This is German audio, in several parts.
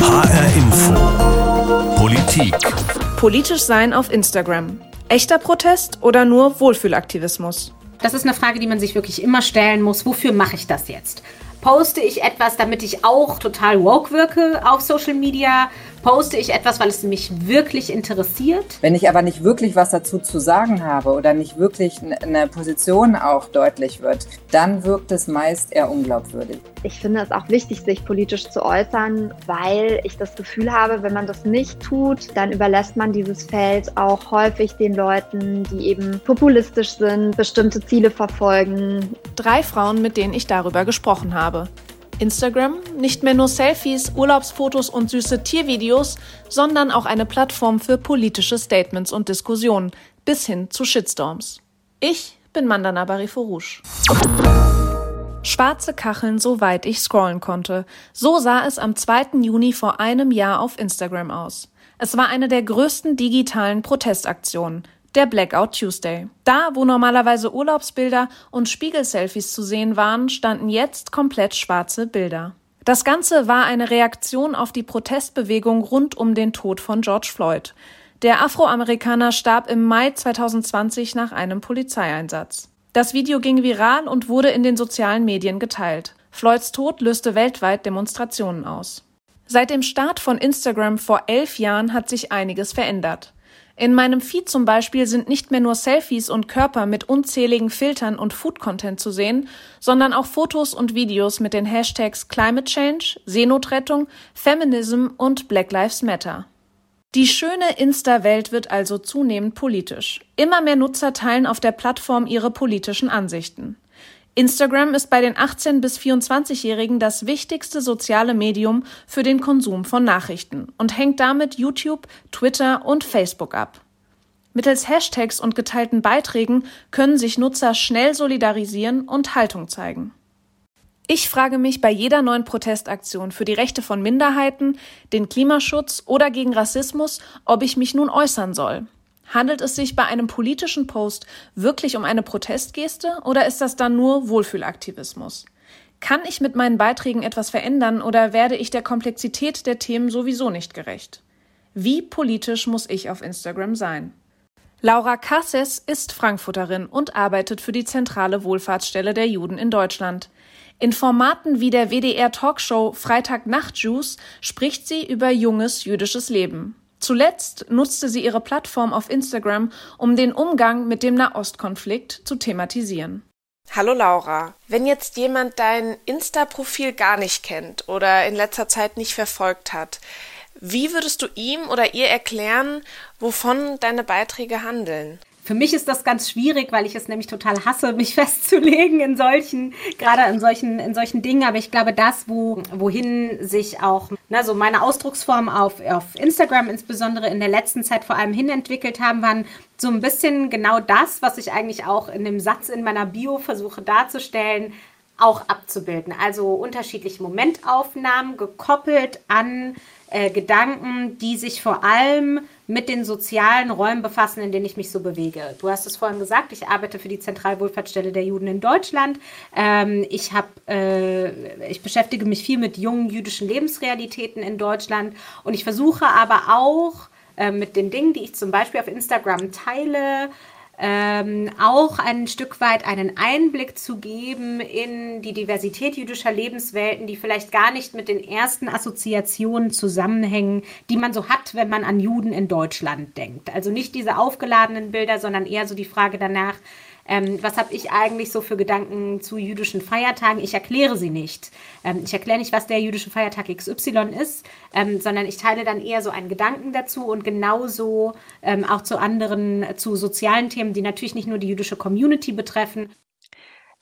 HR Info. Politik. Politisch sein auf Instagram. Echter Protest oder nur Wohlfühlaktivismus? Das ist eine Frage, die man sich wirklich immer stellen muss. Wofür mache ich das jetzt? Poste ich etwas, damit ich auch total woke wirke auf Social Media? Poste ich etwas, weil es mich wirklich interessiert? Wenn ich aber nicht wirklich was dazu zu sagen habe oder nicht wirklich eine Position auch deutlich wird, dann wirkt es meist eher unglaubwürdig. Ich finde es auch wichtig, sich politisch zu äußern, weil ich das Gefühl habe, wenn man das nicht tut, dann überlässt man dieses Feld auch häufig den Leuten, die eben populistisch sind, bestimmte Ziele verfolgen. Drei Frauen, mit denen ich darüber gesprochen habe. Instagram nicht mehr nur Selfies, Urlaubsfotos und süße Tiervideos, sondern auch eine Plattform für politische Statements und Diskussionen bis hin zu Shitstorms. Ich bin Mandana Bariforouche. Schwarze Kacheln, soweit ich scrollen konnte. So sah es am 2. Juni vor einem Jahr auf Instagram aus. Es war eine der größten digitalen Protestaktionen der Blackout Tuesday. Da, wo normalerweise Urlaubsbilder und Spiegelselfies zu sehen waren, standen jetzt komplett schwarze Bilder. Das Ganze war eine Reaktion auf die Protestbewegung rund um den Tod von George Floyd. Der Afroamerikaner starb im Mai 2020 nach einem Polizeieinsatz. Das Video ging viral und wurde in den sozialen Medien geteilt. Floyds Tod löste weltweit Demonstrationen aus. Seit dem Start von Instagram vor elf Jahren hat sich einiges verändert. In meinem Feed zum Beispiel sind nicht mehr nur Selfies und Körper mit unzähligen Filtern und Food-Content zu sehen, sondern auch Fotos und Videos mit den Hashtags Climate Change, Seenotrettung, Feminism und Black Lives Matter. Die schöne Insta-Welt wird also zunehmend politisch. Immer mehr Nutzer teilen auf der Plattform ihre politischen Ansichten. Instagram ist bei den 18 bis 24-Jährigen das wichtigste soziale Medium für den Konsum von Nachrichten und hängt damit YouTube, Twitter und Facebook ab. Mittels Hashtags und geteilten Beiträgen können sich Nutzer schnell solidarisieren und Haltung zeigen. Ich frage mich bei jeder neuen Protestaktion für die Rechte von Minderheiten, den Klimaschutz oder gegen Rassismus, ob ich mich nun äußern soll. Handelt es sich bei einem politischen Post wirklich um eine Protestgeste oder ist das dann nur Wohlfühlaktivismus? Kann ich mit meinen Beiträgen etwas verändern oder werde ich der Komplexität der Themen sowieso nicht gerecht? Wie politisch muss ich auf Instagram sein? Laura Casses ist Frankfurterin und arbeitet für die zentrale Wohlfahrtsstelle der Juden in Deutschland. In Formaten wie der WDR Talkshow Freitag Nachtjuice spricht sie über junges jüdisches Leben. Zuletzt nutzte sie ihre Plattform auf Instagram, um den Umgang mit dem Nahostkonflikt zu thematisieren. Hallo Laura. Wenn jetzt jemand dein Insta-Profil gar nicht kennt oder in letzter Zeit nicht verfolgt hat, wie würdest du ihm oder ihr erklären, wovon deine Beiträge handeln? Für mich ist das ganz schwierig, weil ich es nämlich total hasse, mich festzulegen in solchen, gerade in solchen, in solchen Dingen. Aber ich glaube, das, wo, wohin sich auch, ne, so meine Ausdrucksformen auf, auf Instagram insbesondere in der letzten Zeit vor allem hinentwickelt haben, waren so ein bisschen genau das, was ich eigentlich auch in dem Satz in meiner Bio versuche darzustellen, auch abzubilden. Also unterschiedliche Momentaufnahmen gekoppelt an äh, Gedanken, die sich vor allem mit den sozialen Räumen befassen, in denen ich mich so bewege. Du hast es vorhin gesagt, ich arbeite für die Zentralwohlfahrtsstelle der Juden in Deutschland. Ähm, ich, hab, äh, ich beschäftige mich viel mit jungen jüdischen Lebensrealitäten in Deutschland und ich versuche aber auch äh, mit den Dingen, die ich zum Beispiel auf Instagram teile, ähm, auch ein Stück weit einen Einblick zu geben in die Diversität jüdischer Lebenswelten, die vielleicht gar nicht mit den ersten Assoziationen zusammenhängen, die man so hat, wenn man an Juden in Deutschland denkt. Also nicht diese aufgeladenen Bilder, sondern eher so die Frage danach, ähm, was habe ich eigentlich so für Gedanken zu jüdischen Feiertagen? Ich erkläre sie nicht. Ähm, ich erkläre nicht, was der jüdische Feiertag XY ist, ähm, sondern ich teile dann eher so einen Gedanken dazu und genauso ähm, auch zu anderen, zu sozialen Themen, die natürlich nicht nur die jüdische Community betreffen.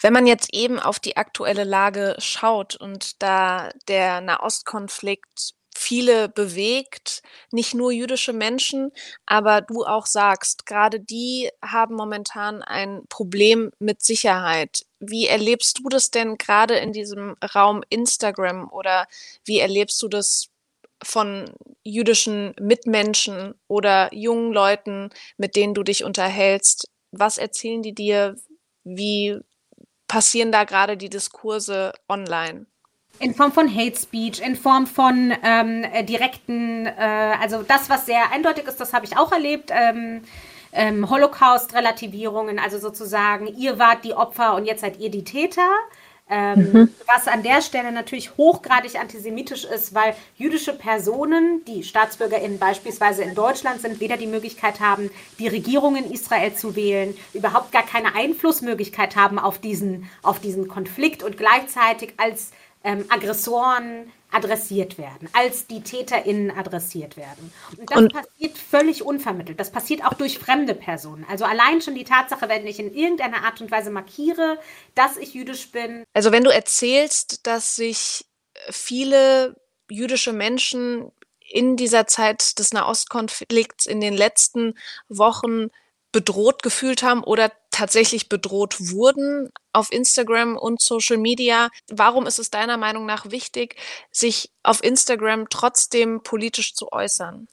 Wenn man jetzt eben auf die aktuelle Lage schaut und da der Nahostkonflikt viele bewegt, nicht nur jüdische Menschen, aber du auch sagst, gerade die haben momentan ein Problem mit Sicherheit. Wie erlebst du das denn gerade in diesem Raum Instagram oder wie erlebst du das von jüdischen Mitmenschen oder jungen Leuten, mit denen du dich unterhältst? Was erzählen die dir? Wie passieren da gerade die Diskurse online? In Form von Hate Speech, in Form von ähm, äh, direkten, äh, also das, was sehr eindeutig ist, das habe ich auch erlebt. Ähm, ähm, Holocaust-Relativierungen, also sozusagen, ihr wart die Opfer und jetzt seid ihr die Täter. Ähm, mhm. Was an der Stelle natürlich hochgradig antisemitisch ist, weil jüdische Personen, die StaatsbürgerInnen beispielsweise in Deutschland sind, weder die Möglichkeit haben, die Regierung in Israel zu wählen, überhaupt gar keine Einflussmöglichkeit haben auf diesen, auf diesen Konflikt und gleichzeitig als ähm, Aggressoren adressiert werden, als die TäterInnen adressiert werden. Und das und passiert völlig unvermittelt. Das passiert auch durch fremde Personen. Also allein schon die Tatsache, wenn ich in irgendeiner Art und Weise markiere, dass ich jüdisch bin. Also wenn du erzählst, dass sich viele jüdische Menschen in dieser Zeit des Nahostkonflikts in den letzten Wochen bedroht gefühlt haben oder tatsächlich bedroht wurden auf Instagram und Social Media. Warum ist es deiner Meinung nach wichtig, sich auf Instagram trotzdem politisch zu äußern?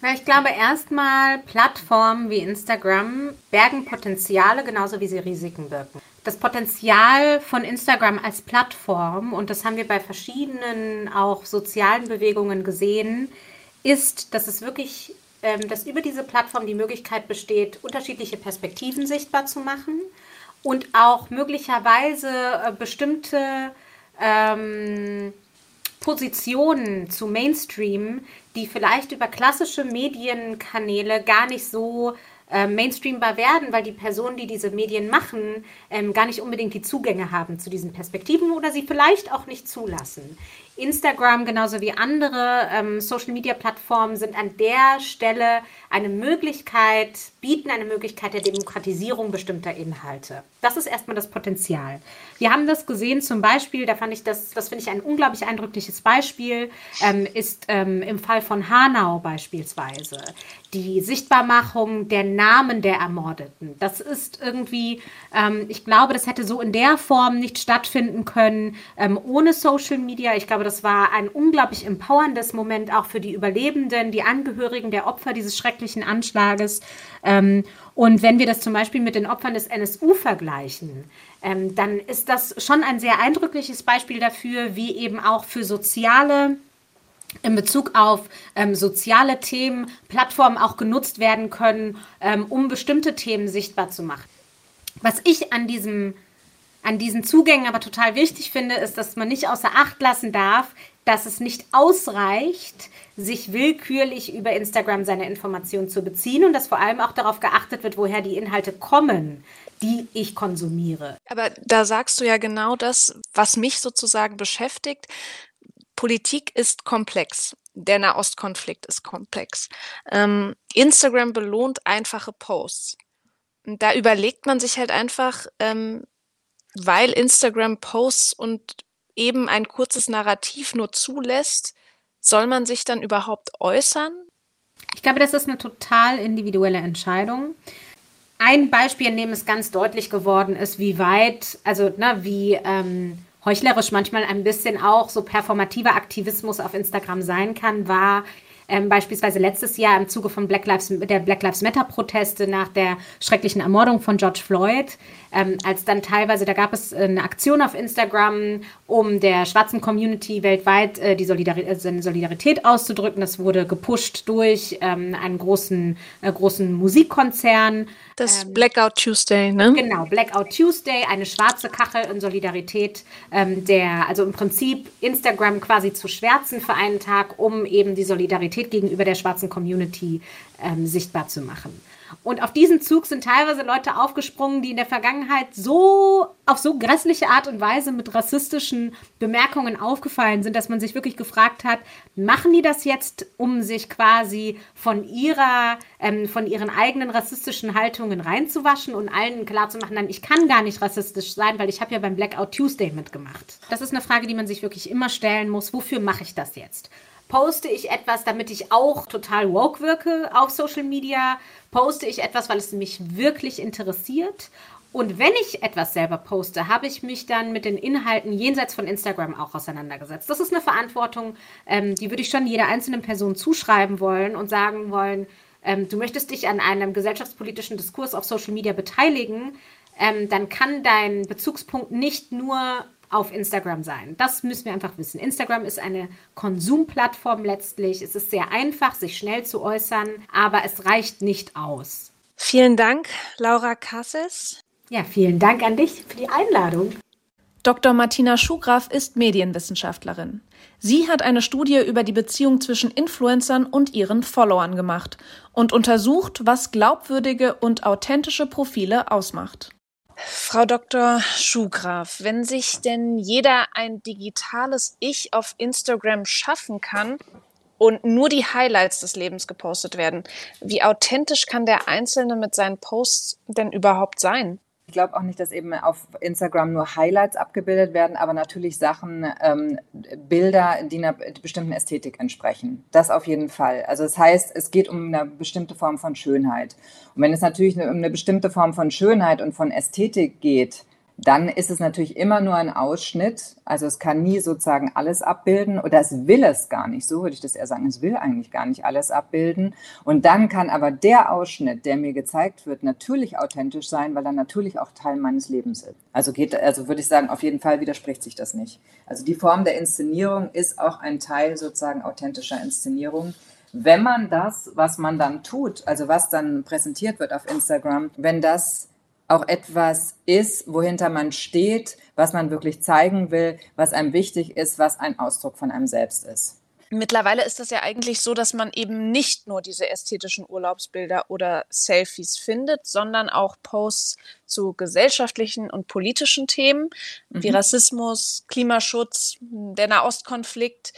Na, ich glaube erstmal, Plattformen wie Instagram bergen Potenziale genauso wie sie Risiken birgen. Das Potenzial von Instagram als Plattform, und das haben wir bei verschiedenen auch sozialen Bewegungen gesehen, ist, dass es wirklich dass über diese Plattform die Möglichkeit besteht, unterschiedliche Perspektiven sichtbar zu machen und auch möglicherweise äh, bestimmte ähm, Positionen zu Mainstream, die vielleicht über klassische Medienkanäle gar nicht so äh, mainstreambar werden, weil die Personen, die diese Medien machen, ähm, gar nicht unbedingt die Zugänge haben zu diesen Perspektiven oder sie vielleicht auch nicht zulassen. Instagram genauso wie andere ähm, Social-Media-Plattformen sind an der Stelle eine Möglichkeit, bieten eine Möglichkeit der Demokratisierung bestimmter Inhalte. Das ist erstmal das Potenzial. Wir haben das gesehen zum Beispiel, da fand ich das, das finde ich ein unglaublich eindrückliches Beispiel, ähm, ist ähm, im Fall von Hanau beispielsweise die Sichtbarmachung der Namen der Ermordeten. Das ist irgendwie, ähm, ich glaube, das hätte so in der Form nicht stattfinden können ähm, ohne Social Media. Ich glaube, das war ein unglaublich empowerndes Moment auch für die Überlebenden, die Angehörigen der Opfer dieses schrecklichen Anschlages. Ähm, und wenn wir das zum Beispiel mit den Opfern des NSU vergleichen, ähm, dann ist das schon ein sehr eindrückliches Beispiel dafür, wie eben auch für soziale in Bezug auf ähm, soziale Themen Plattformen auch genutzt werden können, ähm, um bestimmte Themen sichtbar zu machen. Was ich an diesem an diesen Zugängen aber total wichtig finde, ist, dass man nicht außer Acht lassen darf, dass es nicht ausreicht, sich willkürlich über Instagram seine Informationen zu beziehen und dass vor allem auch darauf geachtet wird, woher die Inhalte kommen, die ich konsumiere. Aber da sagst du ja genau das, was mich sozusagen beschäftigt. Politik ist komplex. Der Nahostkonflikt ist komplex. Ähm, Instagram belohnt einfache Posts. Da überlegt man sich halt einfach, ähm, weil Instagram Posts und eben ein kurzes Narrativ nur zulässt, soll man sich dann überhaupt äußern? Ich glaube, das ist eine total individuelle Entscheidung. Ein Beispiel, in dem es ganz deutlich geworden ist, wie weit, also na, wie ähm, heuchlerisch manchmal ein bisschen auch so performativer Aktivismus auf Instagram sein kann, war ähm, beispielsweise letztes Jahr im Zuge von Black Lives, der Black Lives Matter Proteste nach der schrecklichen Ermordung von George Floyd, ähm, als dann teilweise, da gab es eine Aktion auf Instagram, um der schwarzen Community weltweit äh, die Solidarität, äh, Solidarität auszudrücken. Das wurde gepusht durch ähm, einen großen, äh, großen Musikkonzern. Das ähm, Blackout Tuesday, ne? Genau, Blackout Tuesday, eine schwarze Kachel in Solidarität ähm, der, also im Prinzip Instagram quasi zu schwärzen für einen Tag, um eben die Solidarität gegenüber der schwarzen Community ähm, sichtbar zu machen. Und auf diesen Zug sind teilweise Leute aufgesprungen, die in der Vergangenheit so auf so grässliche Art und Weise mit rassistischen Bemerkungen aufgefallen sind, dass man sich wirklich gefragt hat, machen die das jetzt, um sich quasi von ihrer, ähm, von ihren eigenen rassistischen Haltungen reinzuwaschen und allen klarzumachen, nein, ich kann gar nicht rassistisch sein, weil ich habe ja beim Blackout Tuesday mitgemacht. Das ist eine Frage, die man sich wirklich immer stellen muss. Wofür mache ich das jetzt? Poste ich etwas, damit ich auch total woke wirke auf Social Media? Poste ich etwas, weil es mich wirklich interessiert? Und wenn ich etwas selber poste, habe ich mich dann mit den Inhalten jenseits von Instagram auch auseinandergesetzt. Das ist eine Verantwortung, ähm, die würde ich schon jeder einzelnen Person zuschreiben wollen und sagen wollen, ähm, du möchtest dich an einem gesellschaftspolitischen Diskurs auf Social Media beteiligen, ähm, dann kann dein Bezugspunkt nicht nur auf Instagram sein. Das müssen wir einfach wissen. Instagram ist eine Konsumplattform letztlich. Es ist sehr einfach, sich schnell zu äußern, aber es reicht nicht aus. Vielen Dank, Laura Kasses. Ja, vielen Dank an dich für die Einladung. Dr. Martina Schugraf ist Medienwissenschaftlerin. Sie hat eine Studie über die Beziehung zwischen Influencern und ihren Followern gemacht und untersucht, was glaubwürdige und authentische Profile ausmacht. Frau Dr. Schugraf, wenn sich denn jeder ein digitales Ich auf Instagram schaffen kann und nur die Highlights des Lebens gepostet werden, wie authentisch kann der Einzelne mit seinen Posts denn überhaupt sein? Ich glaube auch nicht, dass eben auf Instagram nur Highlights abgebildet werden, aber natürlich Sachen, ähm, Bilder, die einer bestimmten Ästhetik entsprechen. Das auf jeden Fall. Also das heißt, es geht um eine bestimmte Form von Schönheit. Und wenn es natürlich um eine bestimmte Form von Schönheit und von Ästhetik geht, dann ist es natürlich immer nur ein Ausschnitt. Also es kann nie sozusagen alles abbilden oder es will es gar nicht. So würde ich das eher sagen. Es will eigentlich gar nicht alles abbilden. Und dann kann aber der Ausschnitt, der mir gezeigt wird, natürlich authentisch sein, weil er natürlich auch Teil meines Lebens ist. Also geht, also würde ich sagen, auf jeden Fall widerspricht sich das nicht. Also die Form der Inszenierung ist auch ein Teil sozusagen authentischer Inszenierung wenn man das, was man dann tut, also was dann präsentiert wird auf Instagram, wenn das auch etwas ist, wohinter man steht, was man wirklich zeigen will, was einem wichtig ist, was ein Ausdruck von einem selbst ist. Mittlerweile ist das ja eigentlich so, dass man eben nicht nur diese ästhetischen Urlaubsbilder oder Selfies findet, sondern auch Posts zu gesellschaftlichen und politischen Themen mhm. wie Rassismus, Klimaschutz, der Nahostkonflikt.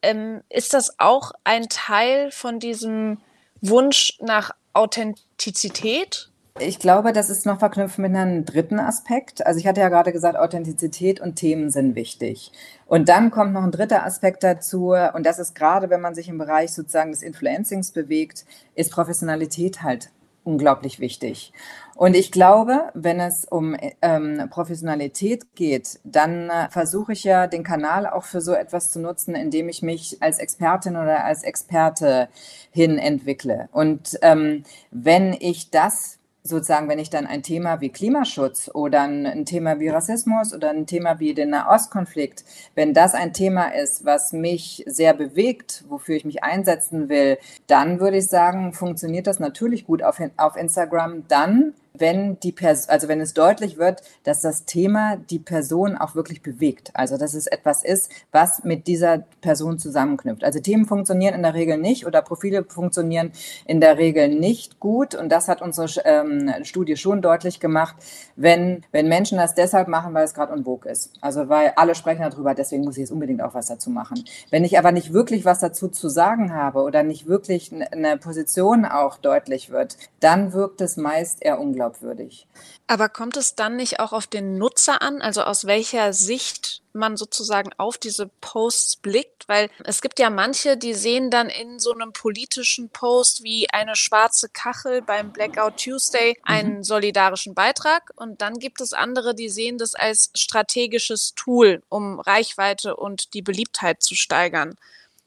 Ähm, ist das auch ein Teil von diesem Wunsch nach Authentizität? Ich glaube, das ist noch verknüpft mit einem dritten Aspekt. Also ich hatte ja gerade gesagt, Authentizität und Themen sind wichtig. Und dann kommt noch ein dritter Aspekt dazu, und das ist gerade, wenn man sich im Bereich sozusagen des Influencings bewegt, ist Professionalität halt unglaublich wichtig. Und ich glaube, wenn es um ähm, Professionalität geht, dann äh, versuche ich ja den Kanal auch für so etwas zu nutzen, indem ich mich als Expertin oder als Experte hin entwickle. Und ähm, wenn ich das sozusagen, wenn ich dann ein Thema wie Klimaschutz oder ein, Thema wie Rassismus oder ein Thema wie den Nahostkonflikt, wenn das ein Thema ist, was mich sehr bewegt, wofür ich mich einsetzen will, dann würde ich sagen, funktioniert das natürlich gut auf, auf Instagram. Dann, wenn die Person, also wenn es deutlich wird, dass das Thema die Person auch wirklich bewegt. Also dass es etwas ist, was mit dieser Person zusammenknüpft. Also Themen funktionieren in der Regel nicht oder Profile funktionieren in der Regel nicht gut. Und das hat unsere ähm, Studie schon deutlich gemacht, wenn, wenn Menschen das deshalb machen, weil es gerade en vogue ist. Also weil alle sprechen darüber, deswegen muss ich jetzt unbedingt auch was dazu machen. Wenn ich aber nicht wirklich was dazu zu sagen habe oder nicht wirklich eine Position auch deutlich wird, dann wirkt es meist eher unglaublich unglaubwürdig. Aber kommt es dann nicht auch auf den Nutzer an, also aus welcher Sicht man sozusagen auf diese Posts blickt? Weil es gibt ja manche, die sehen dann in so einem politischen Post wie eine schwarze Kachel beim Blackout Tuesday einen mhm. solidarischen Beitrag. Und dann gibt es andere, die sehen das als strategisches Tool, um Reichweite und die Beliebtheit zu steigern.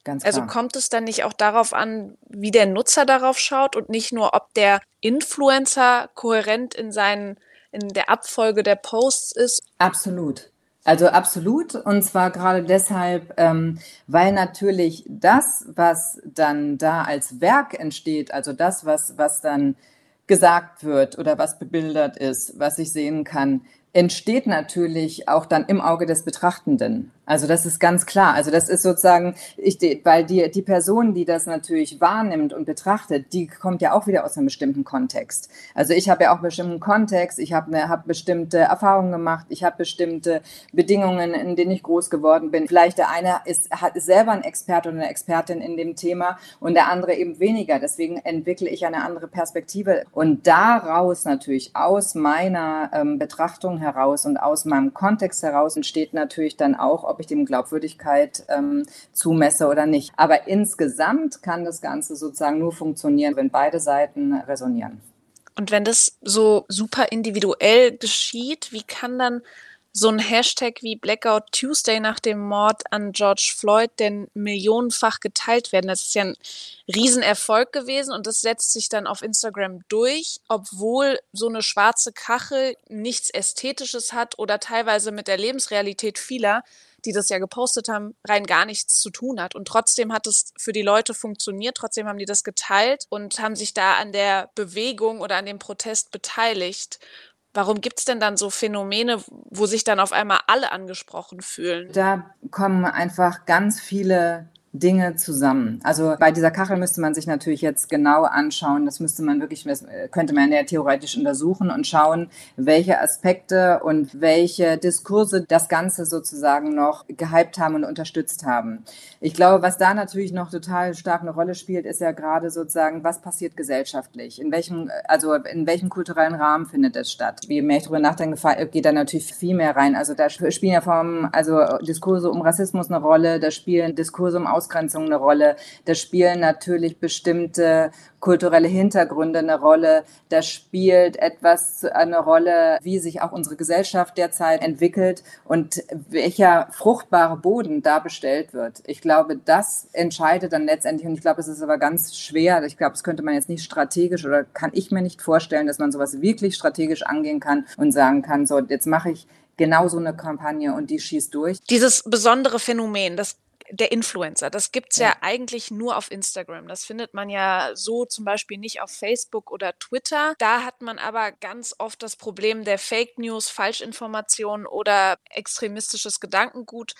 Ganz also kommt es dann nicht auch darauf an, wie der Nutzer darauf schaut und nicht nur, ob der Influencer kohärent in seinen, in der Abfolge der Posts ist? Absolut. Also absolut. Und zwar gerade deshalb, ähm, weil natürlich das, was dann da als Werk entsteht, also das, was, was dann gesagt wird oder was bebildert ist, was ich sehen kann, entsteht natürlich auch dann im Auge des Betrachtenden. Also das ist ganz klar. Also das ist sozusagen, ich, weil die, die Person, die das natürlich wahrnimmt und betrachtet, die kommt ja auch wieder aus einem bestimmten Kontext. Also ich habe ja auch einen bestimmten Kontext, ich habe ne, hab bestimmte Erfahrungen gemacht, ich habe bestimmte Bedingungen, in denen ich groß geworden bin. Vielleicht der eine ist, hat, ist selber ein Experte oder eine Expertin in dem Thema und der andere eben weniger. Deswegen entwickle ich eine andere Perspektive. Und daraus natürlich, aus meiner ähm, Betrachtung heraus und aus meinem Kontext heraus entsteht natürlich dann auch, ob ich dem Glaubwürdigkeit ähm, zumesse oder nicht. Aber insgesamt kann das Ganze sozusagen nur funktionieren, wenn beide Seiten resonieren. Und wenn das so super individuell geschieht, wie kann dann so ein Hashtag wie Blackout Tuesday nach dem Mord an George Floyd denn millionenfach geteilt werden. Das ist ja ein Riesenerfolg gewesen und das setzt sich dann auf Instagram durch, obwohl so eine schwarze Kachel nichts Ästhetisches hat oder teilweise mit der Lebensrealität vieler die das ja gepostet haben, rein gar nichts zu tun hat. Und trotzdem hat es für die Leute funktioniert, trotzdem haben die das geteilt und haben sich da an der Bewegung oder an dem Protest beteiligt. Warum gibt es denn dann so Phänomene, wo sich dann auf einmal alle angesprochen fühlen? Da kommen einfach ganz viele Dinge zusammen. Also bei dieser Kachel müsste man sich natürlich jetzt genau anschauen. Das müsste man wirklich, könnte man ja theoretisch untersuchen und schauen, welche Aspekte und welche Diskurse das Ganze sozusagen noch gehypt haben und unterstützt haben. Ich glaube, was da natürlich noch total stark eine Rolle spielt, ist ja gerade sozusagen, was passiert gesellschaftlich? In welchem, also in welchem kulturellen Rahmen findet es statt? Je mehr ich darüber nachdenke, geht da natürlich viel mehr rein. Also da spielen ja vom, also Diskurse um Rassismus eine Rolle, da spielen Diskurse um Ausgrenzung eine Rolle. Da spielen natürlich bestimmte kulturelle Hintergründe eine Rolle. Da spielt etwas eine Rolle, wie sich auch unsere Gesellschaft derzeit entwickelt und welcher fruchtbare Boden da bestellt wird. Ich glaube, das entscheidet dann letztendlich und ich glaube, es ist aber ganz schwer. Ich glaube, das könnte man jetzt nicht strategisch oder kann ich mir nicht vorstellen, dass man sowas wirklich strategisch angehen kann und sagen kann, so, jetzt mache ich genau so eine Kampagne und die schießt durch. Dieses besondere Phänomen, das der Influencer. Das gibt's ja. ja eigentlich nur auf Instagram. Das findet man ja so zum Beispiel nicht auf Facebook oder Twitter. Da hat man aber ganz oft das Problem der Fake News, Falschinformationen oder extremistisches Gedankengut,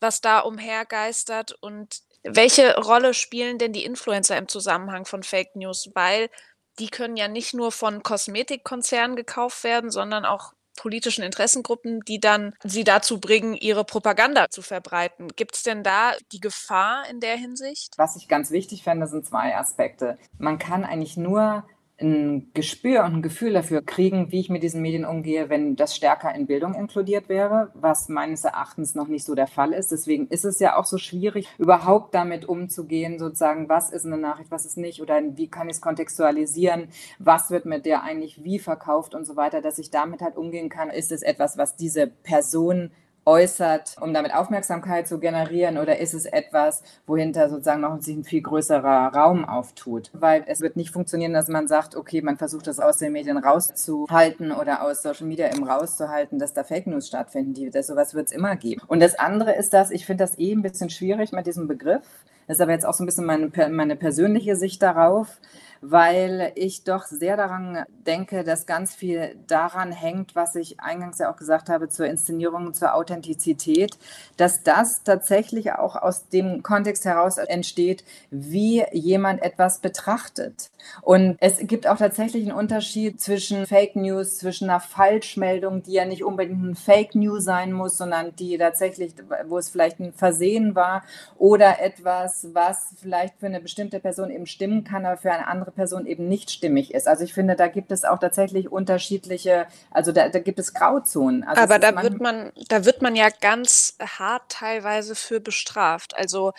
was da umhergeistert. Und welche Rolle spielen denn die Influencer im Zusammenhang von Fake News? Weil die können ja nicht nur von Kosmetikkonzernen gekauft werden, sondern auch politischen Interessengruppen, die dann sie dazu bringen, ihre Propaganda zu verbreiten. Gibt es denn da die Gefahr in der Hinsicht? Was ich ganz wichtig fände, sind zwei Aspekte. Man kann eigentlich nur ein Gespür und ein Gefühl dafür kriegen, wie ich mit diesen Medien umgehe, wenn das stärker in Bildung inkludiert wäre, was meines Erachtens noch nicht so der Fall ist. Deswegen ist es ja auch so schwierig, überhaupt damit umzugehen, sozusagen, was ist eine Nachricht, was ist nicht oder wie kann ich es kontextualisieren, was wird mit der eigentlich wie verkauft und so weiter, dass ich damit halt umgehen kann. Ist es etwas, was diese Person äußert, um damit Aufmerksamkeit zu generieren oder ist es etwas, wohinter sozusagen noch sich ein viel größerer Raum auftut? Weil es wird nicht funktionieren, dass man sagt, okay, man versucht das aus den Medien rauszuhalten oder aus Social Media eben rauszuhalten, dass da Fake News stattfinden. Die, das, sowas wird es immer geben. Und das andere ist dass ich finde das eh ein bisschen schwierig mit diesem Begriff. Das ist aber jetzt auch so ein bisschen meine, meine persönliche Sicht darauf weil ich doch sehr daran denke, dass ganz viel daran hängt, was ich eingangs ja auch gesagt habe zur Inszenierung, zur Authentizität, dass das tatsächlich auch aus dem Kontext heraus entsteht, wie jemand etwas betrachtet. Und es gibt auch tatsächlich einen Unterschied zwischen Fake News, zwischen einer Falschmeldung, die ja nicht unbedingt ein Fake News sein muss, sondern die tatsächlich, wo es vielleicht ein Versehen war oder etwas, was vielleicht für eine bestimmte Person eben stimmen kann, aber für eine andere andere Person eben nicht stimmig ist. Also ich finde, da gibt es auch tatsächlich unterschiedliche, also da, da gibt es Grauzonen. Also Aber da wird man, da wird man ja ganz hart teilweise für bestraft. Also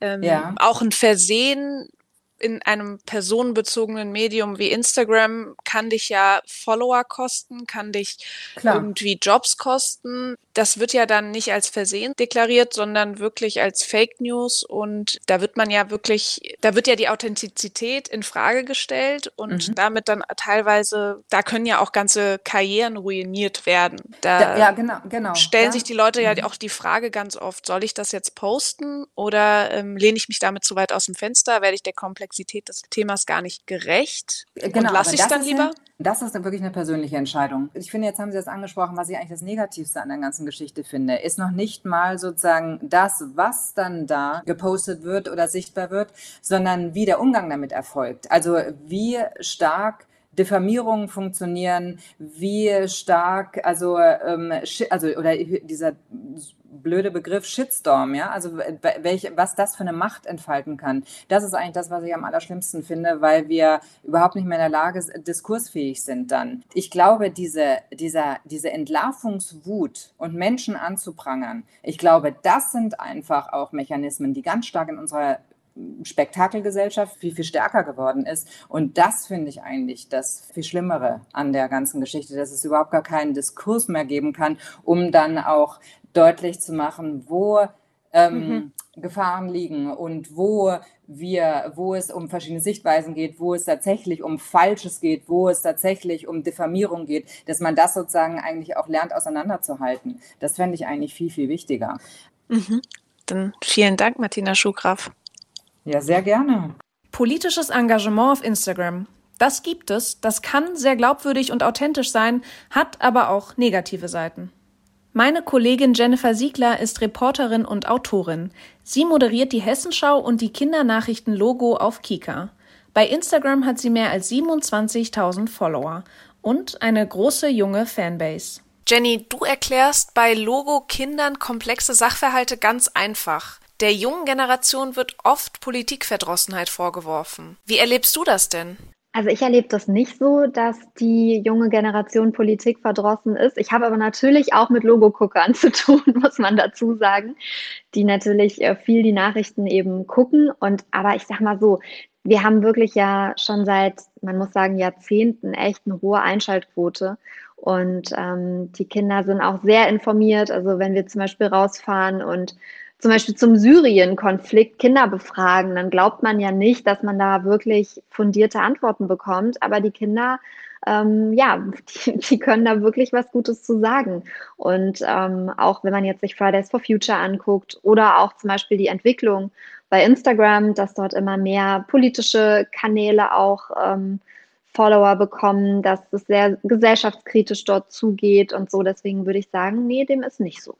ähm, ja. auch ein Versehen in einem personenbezogenen Medium wie Instagram kann dich ja Follower kosten, kann dich Klar. irgendwie Jobs kosten. Das wird ja dann nicht als Versehen deklariert, sondern wirklich als Fake News. Und da wird man ja wirklich, da wird ja die Authentizität in Frage gestellt und mhm. damit dann teilweise, da können ja auch ganze Karrieren ruiniert werden. Da ja, ja genau, genau. Stellen ja. sich die Leute ja mhm. auch die Frage ganz oft, soll ich das jetzt posten oder ähm, lehne ich mich damit zu weit aus dem Fenster? Werde ich der Komplexität des Themas gar nicht gerecht genau, und lasse ich es dann lieber? Das ist wirklich eine persönliche Entscheidung. Ich finde, jetzt haben Sie das angesprochen, was ich eigentlich das Negativste an der ganzen Geschichte finde, ist noch nicht mal sozusagen das, was dann da gepostet wird oder sichtbar wird, sondern wie der Umgang damit erfolgt. Also wie stark Diffamierungen funktionieren, wie stark, also, ähm, also oder dieser blöde Begriff Shitstorm, ja, also welche, was das für eine Macht entfalten kann. Das ist eigentlich das, was ich am allerschlimmsten finde, weil wir überhaupt nicht mehr in der Lage diskursfähig sind dann. Ich glaube, diese, dieser, diese Entlarvungswut und Menschen anzuprangern, ich glaube, das sind einfach auch Mechanismen, die ganz stark in unserer Spektakelgesellschaft viel, viel stärker geworden ist. Und das finde ich eigentlich das viel Schlimmere an der ganzen Geschichte, dass es überhaupt gar keinen Diskurs mehr geben kann, um dann auch deutlich zu machen, wo ähm, mhm. Gefahren liegen und wo wir, wo es um verschiedene Sichtweisen geht, wo es tatsächlich um Falsches geht, wo es tatsächlich um Diffamierung geht, dass man das sozusagen eigentlich auch lernt auseinanderzuhalten. Das fände ich eigentlich viel, viel wichtiger. Mhm. Dann vielen Dank, Martina Schuhgraf. Ja, sehr gerne. Politisches Engagement auf Instagram. Das gibt es, das kann sehr glaubwürdig und authentisch sein, hat aber auch negative Seiten. Meine Kollegin Jennifer Siegler ist Reporterin und Autorin. Sie moderiert die Hessenschau und die Kindernachrichten Logo auf Kika. Bei Instagram hat sie mehr als 27.000 Follower und eine große junge Fanbase. Jenny, du erklärst bei Logo Kindern komplexe Sachverhalte ganz einfach. Der jungen Generation wird oft Politikverdrossenheit vorgeworfen. Wie erlebst du das denn? Also ich erlebe das nicht so, dass die junge Generation Politik verdrossen ist. Ich habe aber natürlich auch mit Logoguckern zu tun, muss man dazu sagen, die natürlich äh, viel die Nachrichten eben gucken. Und aber ich sag mal so, wir haben wirklich ja schon seit, man muss sagen, Jahrzehnten echt eine hohe Einschaltquote. Und ähm, die Kinder sind auch sehr informiert. Also wenn wir zum Beispiel rausfahren und zum Beispiel zum Syrien-Konflikt Kinder befragen, dann glaubt man ja nicht, dass man da wirklich fundierte Antworten bekommt. Aber die Kinder, ähm, ja, die, die, können da wirklich was Gutes zu sagen. Und ähm, auch wenn man jetzt sich Fridays for Future anguckt oder auch zum Beispiel die Entwicklung bei Instagram, dass dort immer mehr politische Kanäle auch ähm, Follower bekommen, dass es sehr gesellschaftskritisch dort zugeht und so. Deswegen würde ich sagen, nee, dem ist nicht so.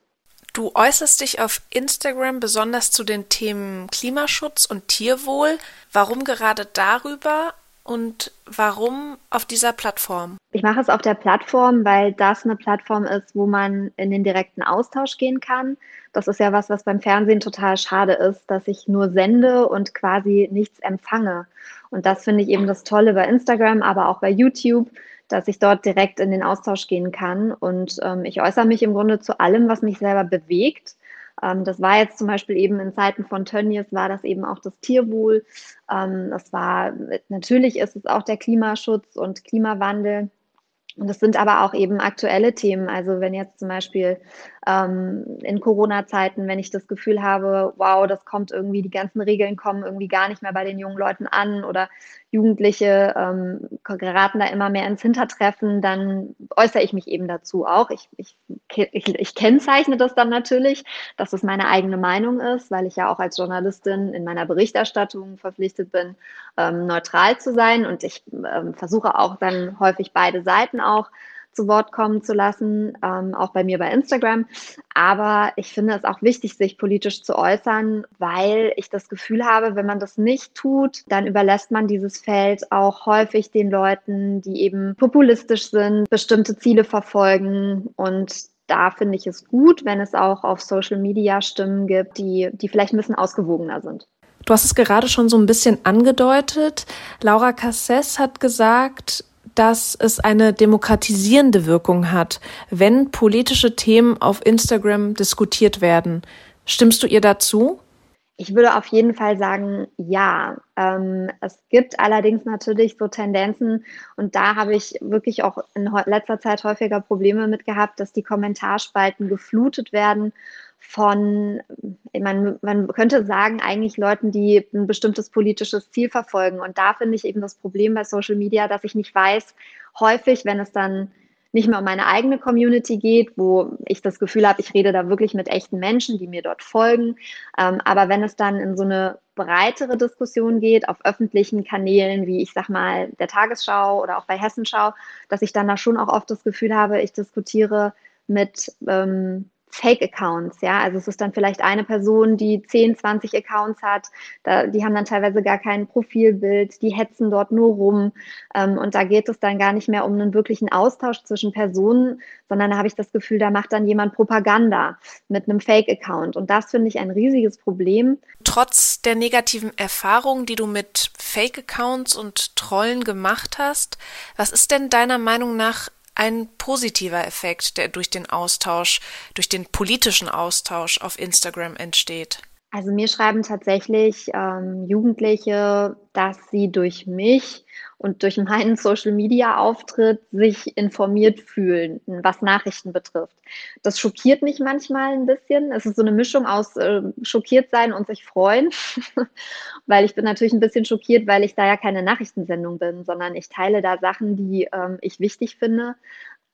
Du äußerst dich auf Instagram besonders zu den Themen Klimaschutz und Tierwohl. Warum gerade darüber und warum auf dieser Plattform? Ich mache es auf der Plattform, weil das eine Plattform ist, wo man in den direkten Austausch gehen kann. Das ist ja was, was beim Fernsehen total schade ist, dass ich nur sende und quasi nichts empfange. Und das finde ich eben das Tolle bei Instagram, aber auch bei YouTube, dass ich dort direkt in den Austausch gehen kann. Und ähm, ich äußere mich im Grunde zu allem, was mich selber bewegt. Ähm, das war jetzt zum Beispiel eben in Zeiten von Tönnies, war das eben auch das Tierwohl. Ähm, das war, natürlich ist es auch der Klimaschutz und Klimawandel. Und es sind aber auch eben aktuelle Themen. Also wenn jetzt zum Beispiel ähm, in Corona-Zeiten, wenn ich das Gefühl habe, wow, das kommt irgendwie, die ganzen Regeln kommen irgendwie gar nicht mehr bei den jungen Leuten an oder Jugendliche ähm, geraten da immer mehr ins Hintertreffen, dann äußere ich mich eben dazu auch. Ich, ich, ich, ich kennzeichne das dann natürlich, dass es meine eigene Meinung ist, weil ich ja auch als Journalistin in meiner Berichterstattung verpflichtet bin, ähm, neutral zu sein. Und ich ähm, versuche auch dann häufig beide Seiten auch zu Wort kommen zu lassen, ähm, auch bei mir bei Instagram. Aber ich finde es auch wichtig, sich politisch zu äußern, weil ich das Gefühl habe, wenn man das nicht tut, dann überlässt man dieses Feld auch häufig den Leuten, die eben populistisch sind, bestimmte Ziele verfolgen und da finde ich es gut, wenn es auch auf Social Media Stimmen gibt, die, die vielleicht ein bisschen ausgewogener sind. Du hast es gerade schon so ein bisschen angedeutet. Laura Casses hat gesagt, dass es eine demokratisierende Wirkung hat, wenn politische Themen auf Instagram diskutiert werden. Stimmst du ihr dazu? Ich würde auf jeden Fall sagen, ja. Ähm, es gibt allerdings natürlich so Tendenzen und da habe ich wirklich auch in letzter Zeit häufiger Probleme mit gehabt, dass die Kommentarspalten geflutet werden von, man, man könnte sagen, eigentlich Leuten, die ein bestimmtes politisches Ziel verfolgen. Und da finde ich eben das Problem bei Social Media, dass ich nicht weiß, häufig, wenn es dann nicht mehr um meine eigene Community geht, wo ich das Gefühl habe, ich rede da wirklich mit echten Menschen, die mir dort folgen. Ähm, aber wenn es dann in so eine breitere Diskussion geht, auf öffentlichen Kanälen, wie ich sag mal der Tagesschau oder auch bei Hessenschau, dass ich dann da schon auch oft das Gefühl habe, ich diskutiere mit ähm, Fake-Accounts, ja. Also es ist dann vielleicht eine Person, die 10, 20 Accounts hat, da, die haben dann teilweise gar kein Profilbild, die hetzen dort nur rum. Ähm, und da geht es dann gar nicht mehr um einen wirklichen Austausch zwischen Personen, sondern da habe ich das Gefühl, da macht dann jemand Propaganda mit einem Fake-Account. Und das finde ich ein riesiges Problem. Trotz der negativen Erfahrungen, die du mit Fake-Accounts und Trollen gemacht hast, was ist denn deiner Meinung nach ein positiver Effekt, der durch den Austausch, durch den politischen Austausch auf Instagram entsteht? Also mir schreiben tatsächlich ähm, Jugendliche, dass sie durch mich und durch meinen Social-Media-Auftritt sich informiert fühlen, was Nachrichten betrifft. Das schockiert mich manchmal ein bisschen. Es ist so eine Mischung aus äh, schockiert sein und sich freuen, weil ich bin natürlich ein bisschen schockiert, weil ich da ja keine Nachrichtensendung bin, sondern ich teile da Sachen, die ähm, ich wichtig finde.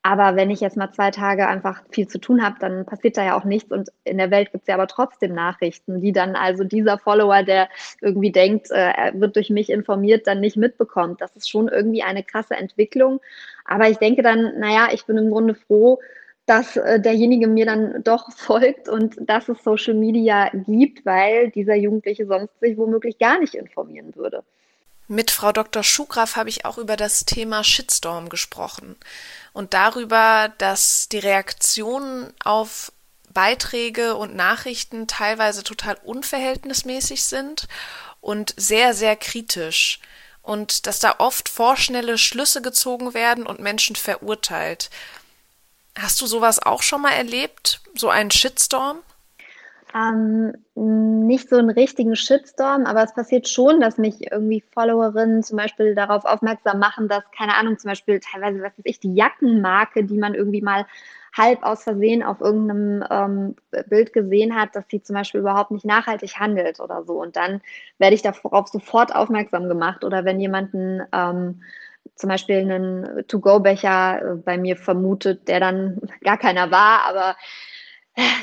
Aber wenn ich jetzt mal zwei Tage einfach viel zu tun habe, dann passiert da ja auch nichts. Und in der Welt gibt es ja aber trotzdem Nachrichten, die dann also dieser Follower, der irgendwie denkt, äh, er wird durch mich informiert, dann nicht mitbekommt. Das ist schon irgendwie eine krasse Entwicklung. Aber ich denke dann, naja, ich bin im Grunde froh, dass äh, derjenige mir dann doch folgt und dass es Social Media gibt, weil dieser Jugendliche sonst sich womöglich gar nicht informieren würde. Mit Frau Dr. Schugraf habe ich auch über das Thema Shitstorm gesprochen und darüber, dass die Reaktionen auf Beiträge und Nachrichten teilweise total unverhältnismäßig sind und sehr, sehr kritisch und dass da oft vorschnelle Schlüsse gezogen werden und Menschen verurteilt. Hast du sowas auch schon mal erlebt? So einen Shitstorm? Ähm, nicht so einen richtigen Shitstorm, aber es passiert schon, dass mich irgendwie Followerinnen zum Beispiel darauf aufmerksam machen, dass, keine Ahnung, zum Beispiel teilweise, was weiß ich, die Jackenmarke, die man irgendwie mal halb aus Versehen auf irgendeinem ähm, Bild gesehen hat, dass sie zum Beispiel überhaupt nicht nachhaltig handelt oder so. Und dann werde ich darauf sofort aufmerksam gemacht. Oder wenn jemanden ähm, zum Beispiel einen To-Go-Becher äh, bei mir vermutet, der dann gar keiner war, aber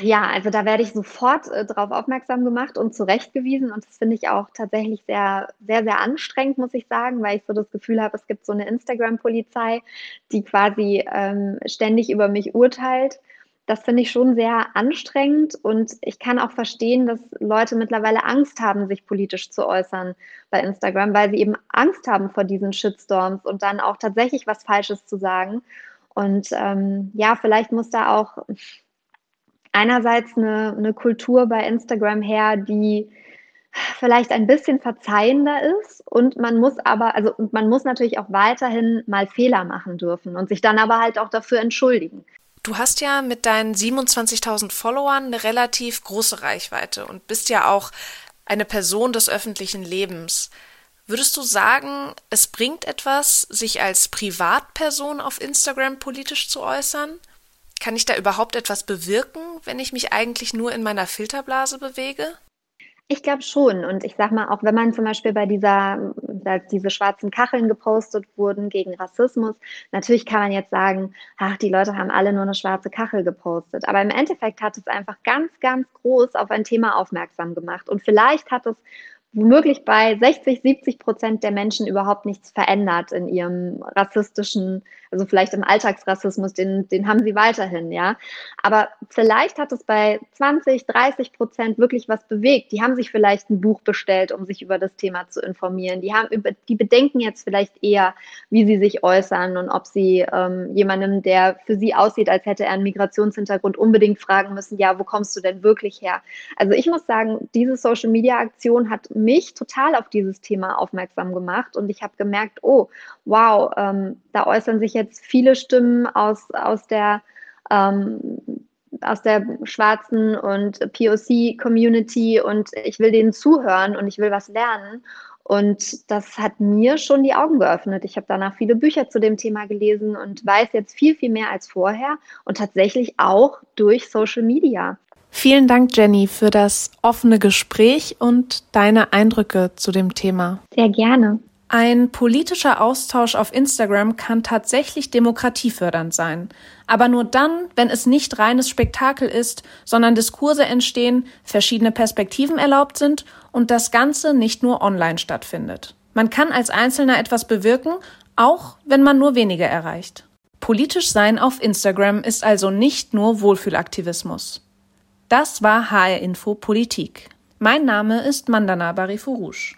ja, also da werde ich sofort äh, darauf aufmerksam gemacht und zurechtgewiesen. Und das finde ich auch tatsächlich sehr, sehr, sehr anstrengend, muss ich sagen, weil ich so das Gefühl habe, es gibt so eine Instagram-Polizei, die quasi ähm, ständig über mich urteilt. Das finde ich schon sehr anstrengend und ich kann auch verstehen, dass Leute mittlerweile Angst haben, sich politisch zu äußern bei Instagram, weil sie eben Angst haben vor diesen Shitstorms und dann auch tatsächlich was Falsches zu sagen. Und ähm, ja, vielleicht muss da auch einerseits eine, eine Kultur bei Instagram her, die vielleicht ein bisschen verzeihender ist und man muss aber, also man muss natürlich auch weiterhin mal Fehler machen dürfen und sich dann aber halt auch dafür entschuldigen. Du hast ja mit deinen 27.000 Followern eine relativ große Reichweite und bist ja auch eine Person des öffentlichen Lebens. Würdest du sagen, es bringt etwas, sich als Privatperson auf Instagram politisch zu äußern? Kann ich da überhaupt etwas bewirken, wenn ich mich eigentlich nur in meiner Filterblase bewege? Ich glaube schon. Und ich sag mal, auch wenn man zum Beispiel bei dieser, als diese schwarzen Kacheln gepostet wurden gegen Rassismus, natürlich kann man jetzt sagen, ach, die Leute haben alle nur eine schwarze Kachel gepostet. Aber im Endeffekt hat es einfach ganz, ganz groß auf ein Thema aufmerksam gemacht. Und vielleicht hat es womöglich bei 60, 70 Prozent der Menschen überhaupt nichts verändert in ihrem rassistischen, also vielleicht im Alltagsrassismus, den, den haben sie weiterhin, ja. Aber vielleicht hat es bei 20, 30 Prozent wirklich was bewegt. Die haben sich vielleicht ein Buch bestellt, um sich über das Thema zu informieren. Die haben über, die bedenken jetzt vielleicht eher, wie sie sich äußern und ob sie ähm, jemandem, der für sie aussieht, als hätte er einen Migrationshintergrund, unbedingt fragen müssen, ja, wo kommst du denn wirklich her? Also ich muss sagen, diese Social Media Aktion hat mich total auf dieses Thema aufmerksam gemacht und ich habe gemerkt, oh, wow, ähm, da äußern sich jetzt viele Stimmen aus, aus der ähm, aus der schwarzen und POC-Community und ich will denen zuhören und ich will was lernen. Und das hat mir schon die Augen geöffnet. Ich habe danach viele Bücher zu dem Thema gelesen und weiß jetzt viel, viel mehr als vorher und tatsächlich auch durch Social Media. Vielen Dank, Jenny, für das offene Gespräch und deine Eindrücke zu dem Thema. Sehr gerne. Ein politischer Austausch auf Instagram kann tatsächlich demokratiefördernd sein. Aber nur dann, wenn es nicht reines Spektakel ist, sondern Diskurse entstehen, verschiedene Perspektiven erlaubt sind und das Ganze nicht nur online stattfindet. Man kann als Einzelner etwas bewirken, auch wenn man nur wenige erreicht. Politisch sein auf Instagram ist also nicht nur Wohlfühlaktivismus. Das war HR Info Politik. Mein Name ist Mandana Barifurush.